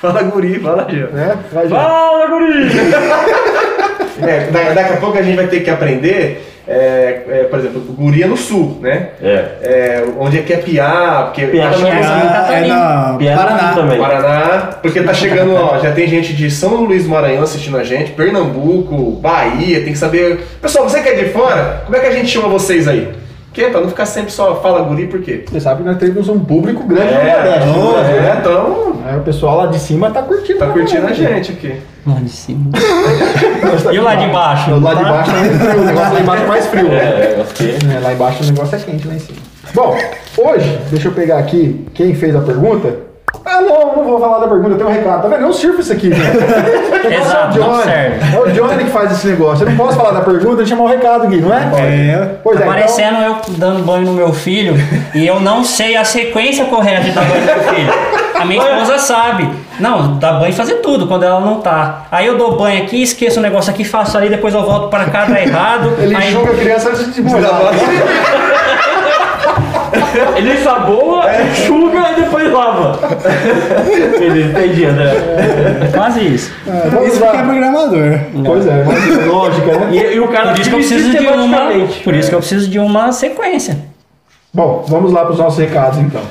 Fala guri, fala Gil. Né? Vai, Gil. Fala, guri! É, da- daqui a pouco a gente vai ter que aprender, é, é, por exemplo, guria no sul, né? É. É, onde é que é piar, porque Piá tá também chegando- Ah, é na Piá Paraná. também. Paraná, porque tá chegando, ó, já tem gente de São Luís do Maranhão assistindo a gente, Pernambuco, Bahia, tem que saber. Pessoal, você que é de fora, como é que a gente chama vocês aí? Porque pra não ficar sempre só fala guri, por quê? Você sabe que nós temos um público grande no É, Nordeste. né? é, então Aí o pessoal lá de cima tá curtindo. tá curtindo a gente aqui. Lá de cima. E o lá de baixo? O lá de baixo é mais frio, o negócio lá embaixo é mais frio. né? É, eu gostei. É, lá embaixo o negócio é quente lá em cima. Bom, hoje, deixa eu pegar aqui quem fez a pergunta. Ah, não, não vou falar da pergunta, eu tenho um recado. Tá vendo? É um circo isso aqui, gente. Exato, é o não Johnny. serve. É o Johnny que faz esse negócio. Eu não posso falar da pergunta e chamar o recado aqui, não é? É. Pois é, Tá então- parecendo eu dando banho no meu filho e eu não sei a sequência correta de dar banho no meu filho. A minha esposa sabe. Não, dá banho e fazer tudo quando ela não tá. Aí eu dou banho aqui, esqueço o negócio aqui, faço ali, depois eu volto para cá, dá errado. Ele aí, enxuga a criança antes de molhar. Ele ensaboa, enxuga e depois lava. Beleza, entendi, André. É quase isso. É, vamos é Isso porque é programador. Pois é, mas lógica, né? E, e o cara Por isso que eu preciso de uma. Por isso que eu preciso de uma sequência. Bom, vamos lá para os nossos recados então.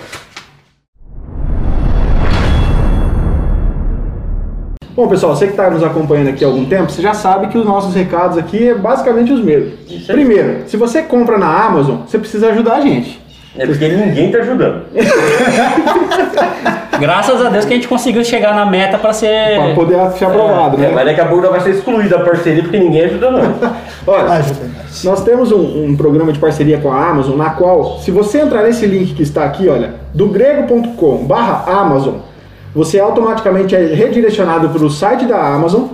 Bom, pessoal, você que está nos acompanhando aqui há algum tempo, você já sabe que os nossos recados aqui é basicamente os mesmos. Primeiro, se você compra na Amazon, você precisa ajudar a gente. É porque ninguém tá ajudando. Graças a Deus que a gente conseguiu chegar na meta para ser. Para poder ser aprovado, É, né? mas daqui a pouco vai ser excluída a parceria porque ninguém ajuda não. Olha, Ajuda. nós temos um, um programa de parceria com a Amazon, na qual, se você entrar nesse link que está aqui, olha, do grego.com barra Amazon, você automaticamente é redirecionado para o site da Amazon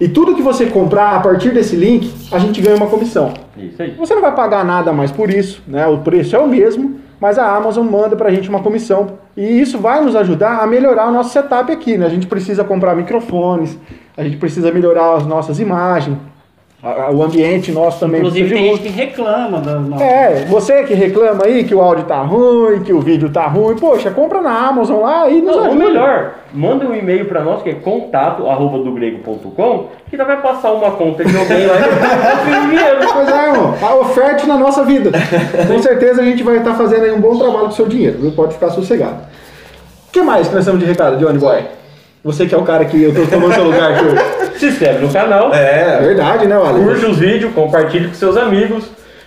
e tudo que você comprar a partir desse link, a gente ganha uma comissão. Isso aí. Você não vai pagar nada mais por isso, né? O preço é o mesmo, mas a Amazon manda pra gente uma comissão. E isso vai nos ajudar a melhorar o nosso setup aqui, né? A gente precisa comprar microfones, a gente precisa melhorar as nossas imagens, a- a- o ambiente nosso também Inclusive tem gente que reclama da. É, você que reclama aí que o áudio tá ruim, que o vídeo tá ruim, poxa, compra na Amazon lá e nos Não, ou ajuda. melhor, manda um e-mail pra nós que é contato arroba do grego.com que nós vai passar uma conta de alguém lá e. Pois é, irmão. A oferta na nossa vida. Com certeza a gente vai estar fazendo aí um bom trabalho com o seu dinheiro, viu? Pode ficar sossegado. O que mais que nós temos de recado, Johnny Boy? Você que é o cara que eu tô tomando seu lugar aqui hoje. Se inscreve no canal, É É, verdade, né, Wallace? curte os vídeos, compartilhe com seus amigos.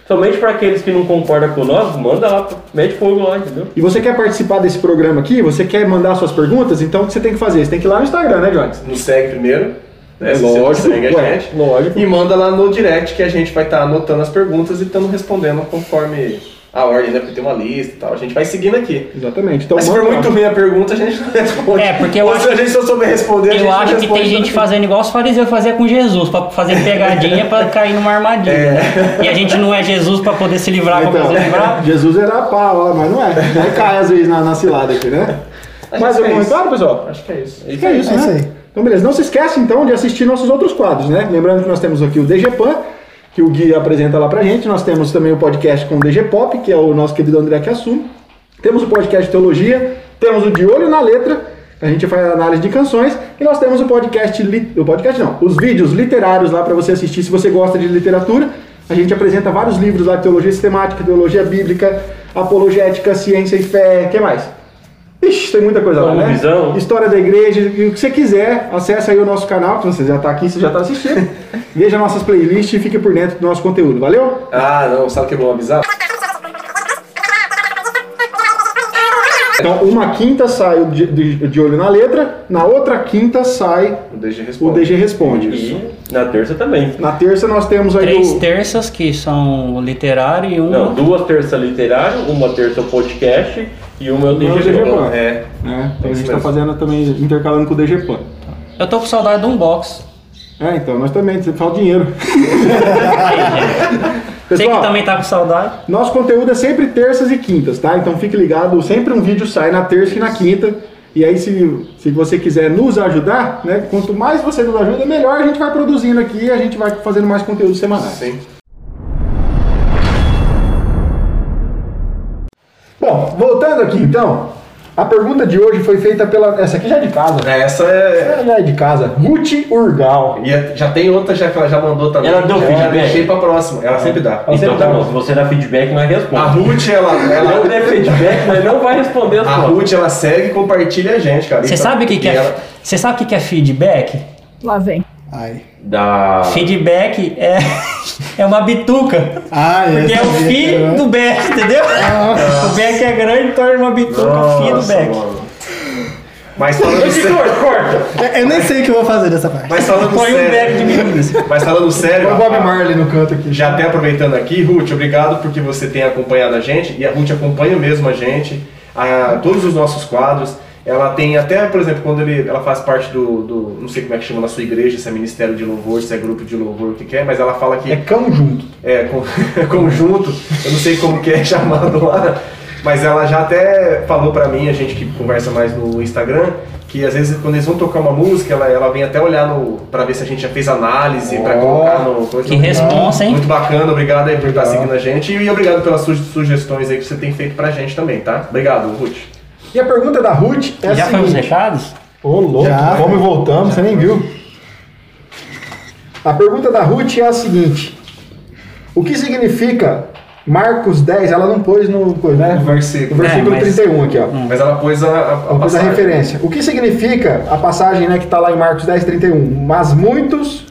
Somente para aqueles que não concordam com nós, manda lá, mete fogo lá, entendeu? E você quer participar desse programa aqui? Você quer mandar suas perguntas? Então o que você tem que fazer? Você tem que ir lá no Instagram, né, Johnny? nos segue primeiro. Né, É lógico, segue a ué, gente. lógico. E manda lá no direct que a gente vai estar anotando as perguntas e estando respondendo conforme a ordem, né? Porque tem uma lista e tal. A gente vai seguindo aqui. Exatamente. Então Mas se for muito ruim a pergunta, a gente não responde. É, porque eu Ou acho- se a gente só souber responder, a gente Eu acho que tem gente fazendo igual os fariseus faziam com Jesus, pra fazer pegadinha pra cair numa armadilha. né? E a gente não é Jesus pra poder se livrar como Então, se livrar. Jesus era pau, mas não é. Aí cai às vezes na, na cilada aqui, né? Mais é algum recado, pessoal? Acho que é isso. Acho que é isso, É né? isso aí. Então, beleza. Não se esquece, então, de assistir nossos outros quadros, né? Lembrando que nós temos aqui o DGPAN, que o Gui apresenta lá pra gente. Nós temos também o podcast com o DG Pop, que é o nosso querido André que assume. Temos o podcast Teologia. Temos o De Olho na Letra, a gente faz análise de canções. E nós temos o podcast... O podcast não, os vídeos literários lá pra você assistir se você gosta de literatura. A gente apresenta vários livros lá teologia sistemática, teologia bíblica, apologética, ciência e fé. Que mais? Ixi, tem muita coisa lá, né? Visão. História da igreja, e o que você quiser, acesse aí o nosso canal, que você já está aqui, você já está assistindo. Veja nossas playlists e fique por dentro do nosso conteúdo, valeu? Ah, não. Sabe o que é bom avisar? Então, uma quinta sai o de, de- de olho na letra, na outra quinta sai O DG o responde. DG Responde. E na terça também. Na terça nós temos aí Três o... terças que são o literário e uma. Não, duas terças literário, uma terça podcast e uma é o o DG. DG Pan. É. né? Então a gente está fazendo também, intercalando com o DG Pan. Eu tô com saudade de um box. É, então, nós também, falta dinheiro. Você que Pessoal, também tá com saudade. Nosso conteúdo é sempre terças e quintas, tá? Então fique ligado, sempre um vídeo sai na terça e na quinta. E aí, se, se você quiser nos ajudar, né? Quanto mais você nos ajuda, melhor a gente vai produzindo aqui e a gente vai fazendo mais conteúdo semanal. Sim. Bom, voltando aqui então, a pergunta de hoje foi feita pela. Essa aqui já é de casa. É, Essa é. Essa já é de casa. Ruth Urgal. E é- já tem outra já que ela já mandou também. Ela deu já feedback? deixei pra próxima. Ela sempre dá. Ela Então sempre tá dá. bom, se você dá feedback, nós A responde. Ruth, ela. Não ela der feedback, mas não vai responder as a fotos. Ruth, ela segue e compartilha a gente, cara. Você Então, sabe o que, que é? ela- Você sabe o que, que é feedback? Lá vem. Ai. Da... Feedback é, é uma bituca. Ah. Porque é o sabia fi que era- do Beck, entendeu? O Beck é grande, torna uma bituca fi do Nossa, Beck. mano. Mas falando Editor, sério. corta! Eu nem sei o que eu vou fazer dessa parte. Mas falando Põe um Beck de sério. meninas. Mas falando sério. Põe o Bob Marley no canto aqui. Já até aproveitando aqui, Ruth, obrigado porque você tem acompanhado a gente e a Ruth acompanha mesmo a gente, a, todos os nossos quadros. Ela tem até, por exemplo, quando ele, ela faz parte do, do- não sei como é que chama na sua igreja, se é ministério de louvor, se é grupo de louvor, o que que é, mas ela fala que É cão junto. é, com- conjunto, eu não sei como que é chamado lá, mas ela já até falou pra mim, a gente que conversa mais no Instagram, que às vezes quando eles vão tocar uma música, ela, ela vem até olhar no, pra ver se a gente já fez análise, pra Ó, colocar no... coisa. Que responsa, hein? Muito bacana, obrigado aí por estar seguindo a gente e obrigado pelas suas sugestões aí que você tem feito pra gente também, tá? Obrigado, Ruth. E a pergunta da Ruth é a Já foi os seguinte. recados? Ô, louco, Já. vamos e voltamos, você nem viu. A pergunta da Ruth é a seguinte: O que significa Marcos 10? Ela não pôs no, né? No versículo. No versículo É, mas- 31 aqui, ó. Mas ela pôs a, a, a Ela pôs a referência. O que significa a passagem né, que está lá em Marcos 10, 31? Mas muitos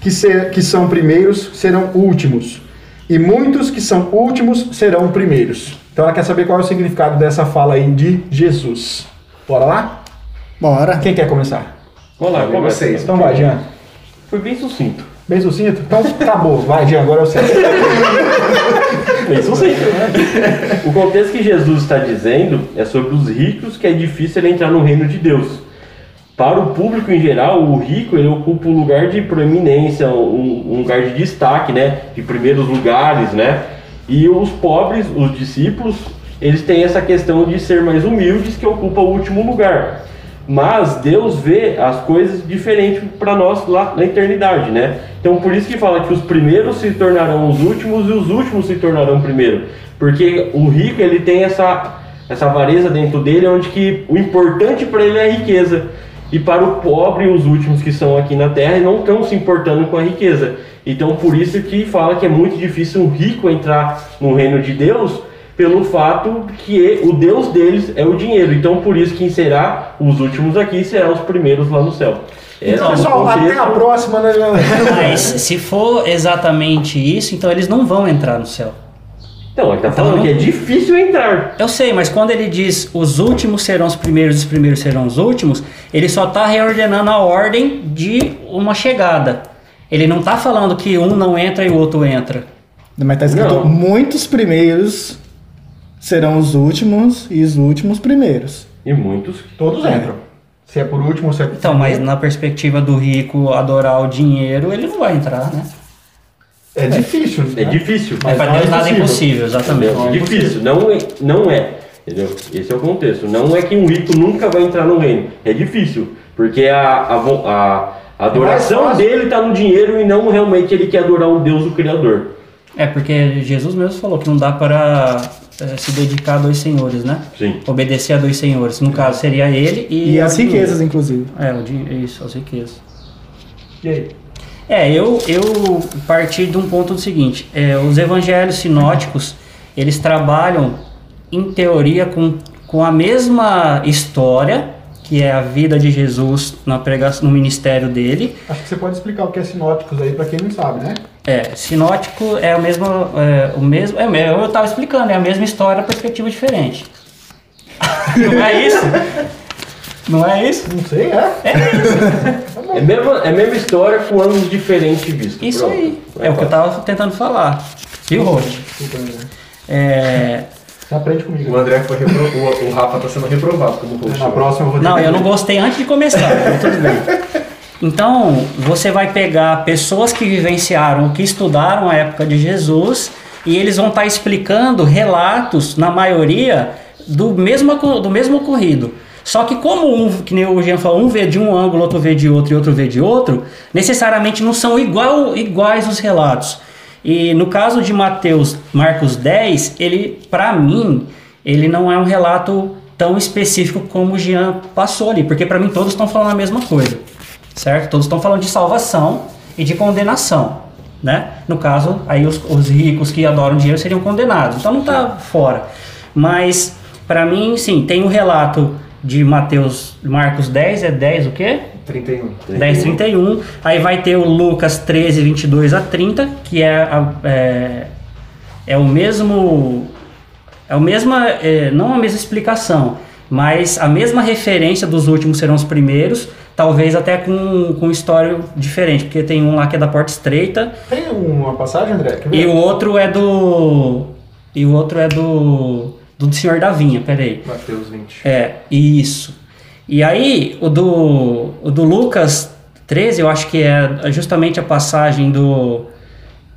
que, se- que são primeiros serão últimos, e muitos que são últimos serão primeiros. Então ela quer saber qual é o significado dessa fala aí de Jesus. Bora lá? Bora. Quem quer começar? Vamos lá, Sabe começa. vocês. Então vai, Jean. Foi bem sucinto. Bem sucinto? Então acabou. Vai, Jean, agora eu sei. Bem sucinto. O contexto que Jesus está dizendo é sobre os ricos que é difícil ele entrar no reino de Deus. Para o público em geral, o rico ele ocupa um lugar de proeminência, um, um lugar de destaque, né? De primeiros lugares, né? E os pobres, os discípulos, eles têm essa questão de ser mais humildes que ocupa o último lugar. Mas Deus vê as coisas diferentes para nós lá na eternidade, né? Então por isso que fala que os primeiros se tornarão os últimos e os últimos se tornarão primeiro. Porque o rico ele tem essa essa avareza dentro dele onde que o importante para ele é a riqueza. E para o pobre, os últimos que são aqui na terra não estão se importando com a riqueza. Então por isso que fala que é muito difícil um rico entrar no reino de Deus, pelo fato que o Deus deles é o dinheiro. Então por isso quem será os últimos aqui serão os primeiros lá no céu. Então, é pessoal, até a próxima, né? Mas se for exatamente isso, então eles não vão entrar no céu. Então, ele tá falando que é difícil entrar. Eu sei, mas quando ele diz os últimos serão os primeiros, os primeiros serão os últimos, ele só está reordenando a ordem de uma chegada. Ele não está falando que um não entra e o outro entra. Mas tá escrito: Não. muitos primeiros serão os últimos e os últimos primeiros. E muitos. Todos entram. Se é por último, se é por Então, mas primeiro. na perspectiva do rico adorar o dinheiro, ele não vai entrar, né? É difícil. É né? difícil. Mas para não é Deus nada é impossível. exatamente. Entendeu? É difícil, não é, não é. Entendeu? Esse é o contexto. Não é que um rico nunca vai entrar no reino. É difícil. Porque a, a, a- a adoração mais fácil. dele está no dinheiro e não realmente ele quer adorar o Deus, o Criador. É, porque Jesus mesmo falou que não dá para eh, se dedicar a dois senhores, né? Sim. Obedecer a dois senhores. No caso, seria ele e... E as riquezas, inclusive. É, isso, as riquezas. E aí? É, eu, eu parti de um ponto do seguinte, é, os evangelhos sinóticos, eles trabalham, em teoria, com, com a mesma história, que é a vida de Jesus na pregação, no ministério dele. Acho que você pode explicar o que é sinóticos aí pra quem não sabe, né? É, sinótico é o mesmo, é, o mesmo, é, mesmo- eu estava explicando, é a mesma história, perspectiva diferente. não é isso? Não é isso? Não sei, é? É a mesma, é a mesma história com ângulos diferentes vistos. Isso Pronto. aí. Vai É o que eu estava tentando falar. Viu, André. É, Você aprende comigo. O André foi reprovado, o Rafa tá sendo reprovado como host. Na próxima eu vou Não, eu não gostei antes de começar, mas tudo bem. Então, você vai pegar pessoas que vivenciaram, que estudaram a época de Jesus, e eles vão estar explicando relatos, na maioria, do mesmo, do mesmo ocorrido. Só que como um, que nem o Jean falou, um vê de um ângulo, outro vê de outro e outro vê de outro, necessariamente não são igual, iguais os relatos. E no caso de Mateus, Marcos 10, ele, para mim, ele não é um relato tão específico como o Jean passou ali, porque para mim todos estão falando a mesma coisa, certo? Todos estão falando de salvação e de condenação, né? No caso, aí os, os ricos que adoram dinheiro seriam condenados, então não está fora. Mas para mim, sim, tem o relato de Mateus, Marcos 10, é 10 o quê? 31. 10, 31. Aí vai ter o Lucas 13, 22 a 30, que é, a- é, é o mesmo. É o mesma. é, não a mesma explicação, mas a mesma referência dos últimos serão os primeiros, talvez até com, com história diferente, porque tem um lá que é da porta estreita, Tem uma passagem, André? E o outro é do. E o outro é do. Do Senhor da Vinha, peraí. Mateus 20. É, isso. E aí, o do, o do Lucas 13, eu acho que é justamente a passagem do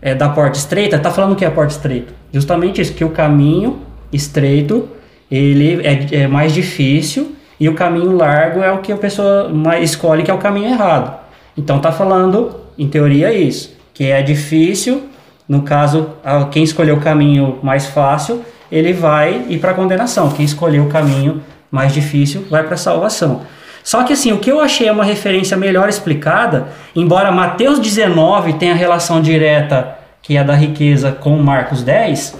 é, da porta estreita. Tá falando o que é a porta estreita? Justamente isso, que o caminho estreito ele é, é mais difícil e o caminho largo é o que a pessoa mais escolhe, que é o caminho errado. Então tá falando, em teoria, isso, que é difícil, no caso, a- quem escolheu o caminho mais fácil, ele vai ir para condenação. Quem escolheu o caminho mais difícil vai para salvação. Só que assim, o que eu achei é uma referência melhor explicada, embora Mateus 19 tenha relação direta que é a da riqueza com Marcos 10,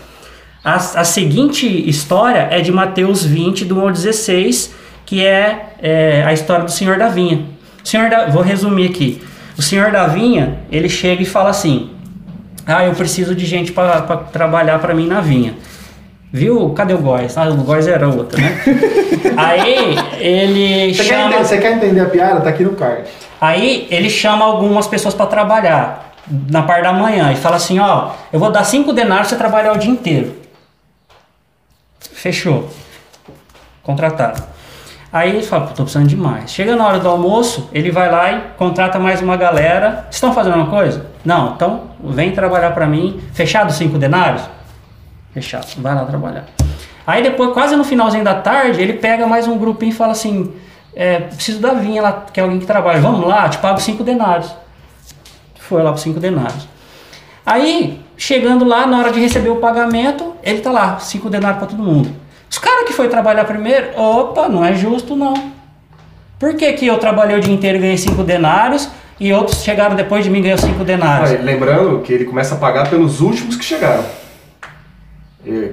a, a seguinte história é de Mateus 20, do 1 ao 16, que é, é, a história do Senhor da Vinha. Senhor da, vou resumir aqui. O Senhor da Vinha, ele chega e fala assim: Ah, eu preciso de gente para trabalhar para mim na vinha. Viu? Cadê o Góis? Ah, o Góis era outro, né? Aí ele Você, quer chama. entender, você quer entender a piada? Tá aqui no card. Aí ele chama algumas pessoas para trabalhar na parte da manhã e fala assim, ó, eu vou dar cinco denários pra você trabalhar o dia inteiro. Fechou. Contratado. Aí ele fala, pô, tô precisando de mais. Chega na hora do almoço, ele vai lá e contrata mais uma galera. Vocês estão fazendo uma coisa? Não, então vem trabalhar para mim. Fechado cinco denários? Fechado. Vai lá trabalhar. Aí depois, quase no finalzinho da tarde, ele pega mais um grupinho e fala assim: é, preciso da vinha lá, que é alguém que trabalha. Vamos lá, te pago cinco denários. Foi lá por cinco denários. Aí, chegando lá, na hora de receber o pagamento, ele tá lá, cinco denários para todo mundo. Os caras que foi trabalhar primeiro, opa, não é justo não. Por que, que eu trabalhei o dia inteiro e ganhei cinco denários e outros chegaram depois de mim ganhou cinco denários? Ah, lembrando que ele começa a pagar pelos últimos que chegaram.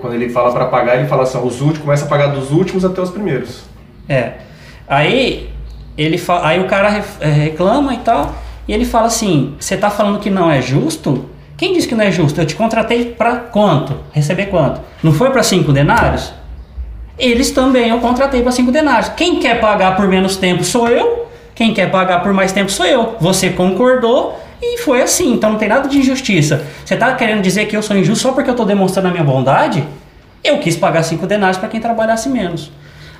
Quando ele fala para pagar, ele fala assim: os últimos, começa a pagar dos últimos até os primeiros. É. Aí ele aí o cara eh, reclama e tal, e ele fala assim: "Você tá falando que não é justo? Quem disse que não é justo? Eu te contratei para quanto? Receber quanto? Não foi para cinco denários? Eles também eu contratei para cinco denários. Quem quer pagar por menos tempo sou eu. Quem quer pagar por mais tempo sou eu. Você concordou e foi assim. Então não tem nada de injustiça. Você tá querendo dizer que eu sou injusto só porque eu tô demonstrando a minha bondade? Eu quis pagar cinco denários para quem trabalhasse menos.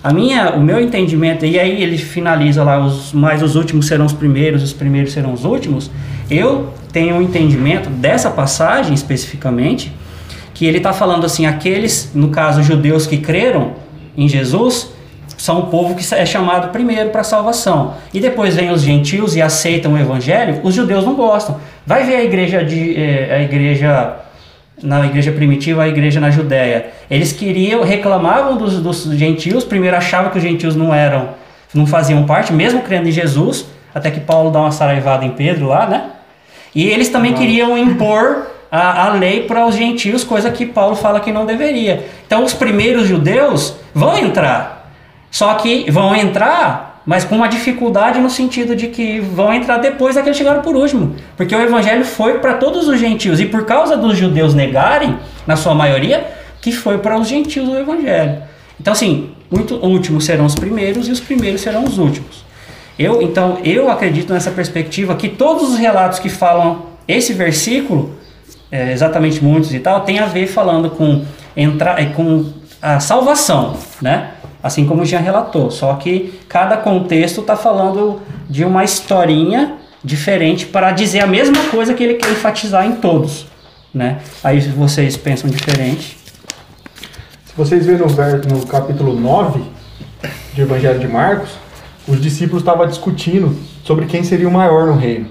A minha, o meu entendimento, e aí ele finaliza lá, os mais os últimos serão os primeiros, os primeiros serão os últimos. Eu tenho um entendimento dessa passagem especificamente, que ele está falando assim, aqueles, no caso, judeus que creram em Jesus, são o povo que é chamado primeiro para a salvação. E depois vem os gentios e aceitam o evangelho, os judeus não gostam. Vai ver a igreja de eh, a igreja na igreja primitiva, a igreja na Judéia. Eles queriam, reclamavam dos, dos gentios, primeiro achavam que os gentios não eram, não faziam parte, mesmo crendo em Jesus, até que Paulo dá uma saraivada em Pedro lá, né? E eles também queriam impor a, a lei para os gentios, coisa que Paulo fala que não deveria. Então os primeiros judeus vão entrar, só que vão entrar, mas com uma dificuldade no sentido de que vão entrar depois daqueles que chegaram por último. Porque o evangelho foi para todos os gentios, e por causa dos judeus negarem, na sua maioria, que foi para os gentios o evangelho. Então, assim, muito últimos serão os primeiros e os primeiros serão os últimos. Eu, então, eu acredito nessa perspectiva que todos os relatos que falam esse versículo, é, exatamente muitos e tal, tem a ver falando com, entra, é, com a salvação, né? Assim como já relatou. Só que cada contexto está falando de uma historinha diferente para dizer a mesma coisa que ele quer enfatizar em todos, né? Aí vocês pensam diferente. Se vocês verem no, no capítulo 9 do Evangelho de Marcos, os discípulos estavam discutindo sobre quem seria o maior no reino.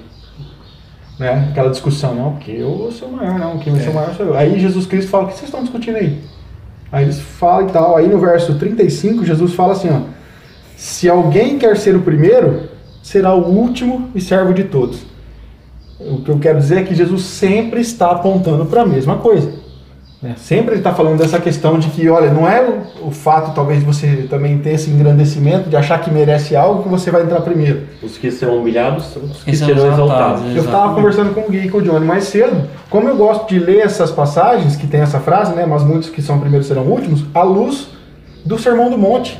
Né? Aquela discussão, não, porque eu sou o maior, não, quem vai ser o maior sou eu. Aí Jesus Cristo fala, o que vocês estão discutindo aí? Aí eles falam e tal. Aí no verso 35, Jesus fala assim, ó. Se alguém quer ser o primeiro, será o último e servo de todos. O que eu quero dizer é que Jesus sempre está apontando para a mesma coisa. Né? Sempre ele está falando dessa questão de que, olha, não é o, o fato talvez de você também ter esse engrandecimento, de achar que merece algo que você vai entrar primeiro. Os que serão humilhados são os que são serão exaltados. exaltados. Eu estava conversando com o Gui e com o Johnny mais cedo. Como eu gosto de ler essas passagens, que tem essa frase, né? Mas muitos que são primeiros serão últimos, à luz do Sermão do Monte.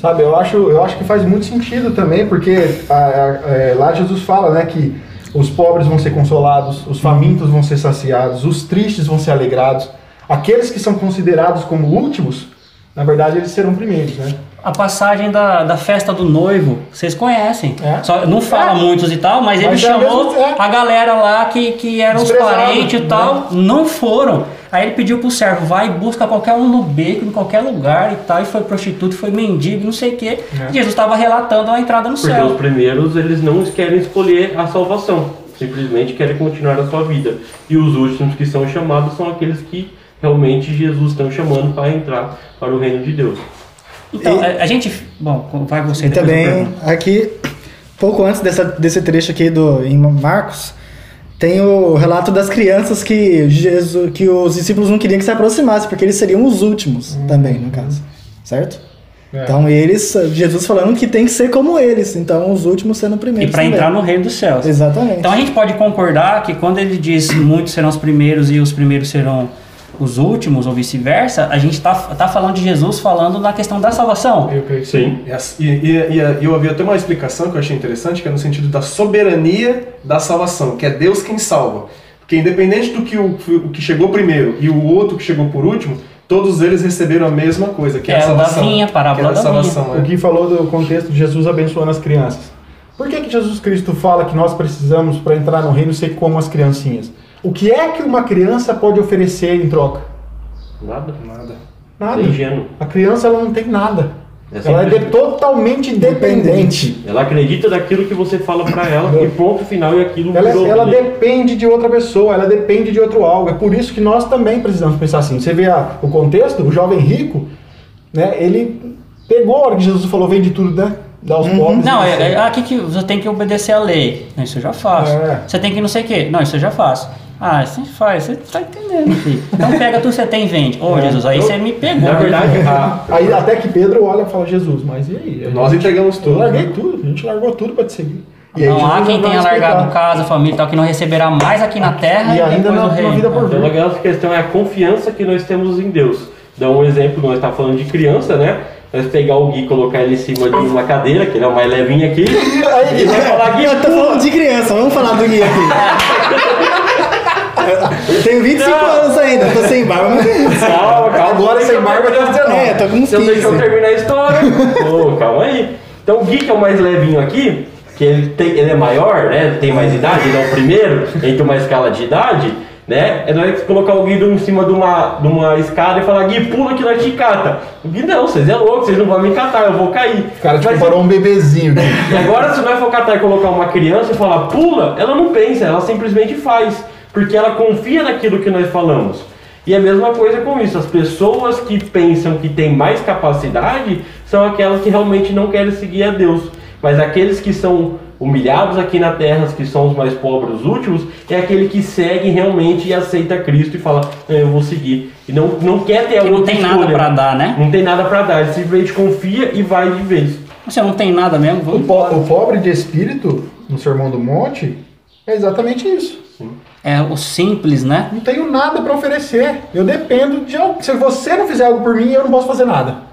Sabe, eu acho, eu acho que faz muito sentido também, porque a- a- é, lá Jesus fala, né, que os pobres vão ser consolados, os famintos vão ser saciados, os tristes vão ser alegrados. Aqueles que são considerados como últimos, na verdade, eles serão primeiros, né? A passagem da, da festa do noivo, vocês conhecem. É. Só, não fala É. muitos e tal, mas, ele Mas é chamou mesmo, é. a galera lá que, que eram os parentes e né? tal, não foram. Aí ele pediu pro servo, vai e busca qualquer um no beco, em qualquer lugar e tal, e foi prostituto, foi mendigo, não sei o quê. É. Jesus estava relatando a entrada no Porque céu. os primeiros, eles não querem escolher a salvação. Simplesmente querem continuar a sua vida. E os últimos que são chamados são aqueles que realmente Jesus estão chamando para entrar para o reino de Deus. Então, E- a, a gente. Bom, vai você também, aqui, pouco antes dessa, desse trecho aqui do, em Marcos, tem o relato das crianças que, Jesus, que os discípulos não queriam que se aproximassem, porque eles seriam os últimos também, no caso. Certo? É. Então eles, Jesus falando que tem que ser como eles, então os últimos sendo E primeiros. para também. entrar no reino dos céus. Exatamente. Então a gente pode concordar que quando ele diz muitos serão os primeiros e os primeiros serão os últimos, ou vice-versa, a gente está tá falando de Jesus falando na questão da salvação. Eu creio que Sim. E, e, e- e eu havia até uma explicação que eu achei interessante, que é no sentido da soberania da salvação, que é Deus quem salva. Porque independente do que o, o que chegou primeiro e o outro que chegou por último, todos eles receberam a mesma coisa, que é, É a o da salvação. vinha, parábola que é a da vinha. salvação, O é. Gui falou do contexto de Jesus abençoando as crianças. Por que, que Jesus Cristo fala que nós precisamos, para entrar no reino, ser como as criancinhas? O que é que uma criança pode oferecer em troca? Nada. Nada. Nada. É ingênuo. A criança ela não tem nada. É ela é totalmente dependente. Ela acredita daquilo que você fala para ela e ponto final e aquilo Ela, virou ela depende de outra pessoa, ela depende de outro algo. É por isso que nós também precisamos pensar assim. Você vê a- o contexto, o jovem rico, né? Ele pegou a hora que Jesus falou, vende tudo, né? Dá aos pobres. Não, né? é, é aqui que você tem que obedecer a lei. Isso eu já faço. É. Você tem que não sei o quê. Não, isso eu já faço. Ah, você faz, você tá entendendo, filho. Então pega tudo que você tem e vende. Ô, É. Jesus, aí Eu- você me pegou. Na né? verdade, a, Aí até que Pedro olha e fala, Jesus, mas e aí? Nós entregamos Eu tudo. larguei né? tudo, a gente largou tudo para te seguir. E aí Não há quem tenha largado casa, família e tal, que não receberá mais aqui na terra E ainda depois na, vida por Então, vir. a nossa questão é a confiança que nós temos em Deus. Dá um exemplo, nós estamos falando de criança, né? Nós pegar o Gui e colocar ele em cima de uma cadeira, que ele é o mais levinho aqui, e vai falar, Gui, Eu tô falando de criança, vamos falar do Gui aqui. Eu tenho 25 Não. anos ainda, tô sem barba, mas calma, calma. Agora sem barba tem 19. É, tô com uns Você não deixou eu 15. terminar a história. Pô, calma aí. Então o Gui, que é o mais levinho aqui, que ele, tem, ele é maior, né? Ele tem mais idade, ele é o primeiro, entre uma escala de idade, né? É nós colocar o Gui em cima de uma, de uma escada e falar, Gui, pula que nós te cata. O Gui, não, vocês é louco, vocês não vão me catar, eu vou cair. O cara te Mas comparou um bebezinho. né? e agora, se nós for catar e colocar uma criança e falar pula, ela não pensa, ela simplesmente faz. Porque ela confia naquilo que nós falamos. E a mesma coisa com isso. As pessoas que pensam que têm mais capacidade são aquelas que realmente não querem seguir a Deus. Mas aqueles que são humilhados aqui na terra, que são os mais pobres, os últimos, é aquele que segue realmente e aceita Cristo e fala, "É, eu vou seguir. E não, não quer ter a Que não tem nada escolha. pra dar, né? Não tem nada pra dar. Ele simplesmente confia e vai de vez. Você não tem nada mesmo, O, po- o pobre de espírito, no Sermão do Monte, é exatamente isso. É o simples, né? Não tenho nada para oferecer. Eu dependo de algo. Se você não fizer algo por mim, eu não posso fazer nada.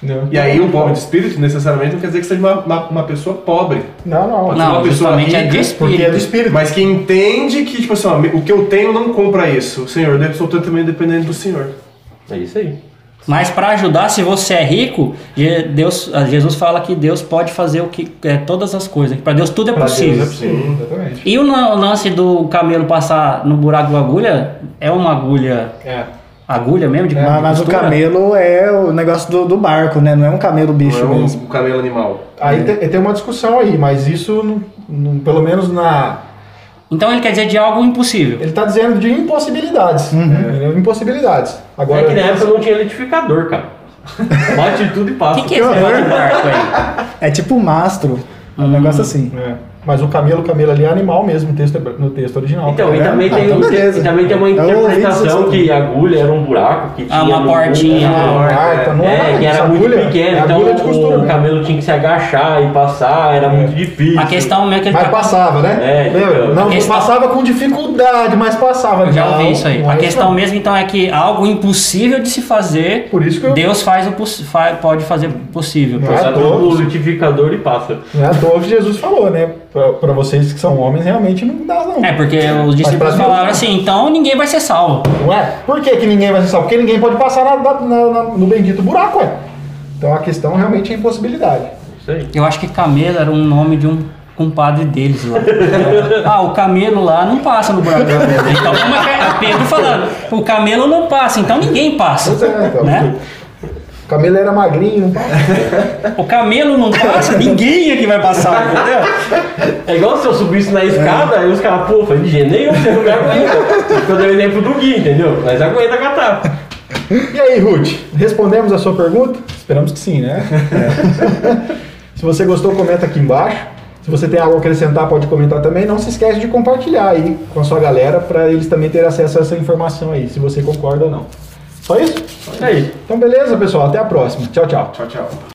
Entendeu? E aí o pobre de espírito necessariamente não quer dizer que seja uma, uma, uma pessoa pobre. Não, não. Pode ser uma Não, pessoa justamente é rica, de Porque é do espírito. espírito. Mas que entende que, tipo assim, ó, o que eu tenho não compra isso. Senhor, eu estou também dependendo do Senhor. É isso aí. Mas para ajudar, se você é rico, Deus, ah, Jesus fala que Deus pode fazer o que é, todas as coisas. Para Deus tudo é Pra possível. Deus é possível, exatamente. E o lan- o lance do camelo passar no buraco da agulha é uma agulha, É. agulha mesmo de Mas, de mas o costura? camelo é o negócio do, do barco, né? Não é um camelo bicho não é mesmo. um, um camelo animal. Aí tem, tem uma discussão aí, mas isso, não- não- pelo menos na, Então ele quer dizer de algo impossível. Ele está dizendo de impossibilidades. É, impossibilidades. Agora, É que na época não tinha litificador, cara. Bate tudo e O passa. que, que é esse negócio de barco aí? É tipo mastro. É um negócio assim. É, Mas o camelo, o camelo ali é animal mesmo no texto, no texto original. Então, e Tá também, vendo? tem, Ah, então e também tem uma ouvi interpretação disso. que a agulha era um buraco que tinha. Ah, uma portinha. Ah, Ah, então não é, é que era muito agulha. pequeno, É então costura, o né? camelo tinha que se agachar e passar, era muito difícil. A questão mesmo que ele Mas tá- passava, né? É, então. Não questão- passava com dificuldade, mas passava. Eu já Não, ouvi isso aí. A é questão não. mesmo então é que algo impossível de se fazer, Por isso que eu- Deus faz o poss- fa- pode fazer possível. Não é Passa à toa. o litificador e passa. Não é à toa que Jesus falou, né? Pra, pra vocês que são homens, realmente não dá, não. É, porque os discípulos Deus, falaram assim, então ninguém vai ser salvo. Não é? Por que, que ninguém vai ser salvo? Porque ninguém pode passar na- na- na- no bendito buraco, ué. Então a questão realmente é impossibilidade. Isso aí. Eu acho que camelo era um nome de um compadre deles lá. ah, o camelo lá não passa no buraco. Então, como é é? O Pedro falando, o camelo não passa, então ninguém passa. Pois é, então. Né? O camelo era magrinho, não passa. O camelo não passa, ninguém aqui vai passar, entendeu? É igual se eu subisse na escada e os caras, pô, foi de jeito nenhum, você não me aguenta. Eu dei o exemplo do Gui, entendeu? Mas aguenta catar. E aí, Ruth, respondemos a sua pergunta? Esperamos que sim, né? É. Se você gostou, comenta aqui embaixo. Se você tem algo a acrescentar, pode comentar também. Não se esquece de compartilhar aí com a sua galera para eles também terem acesso a essa informação aí, se você concorda ou não. Só isso? É isso. Então, beleza, pessoal. Até a próxima. Tchau, tchau. Tchau, tchau.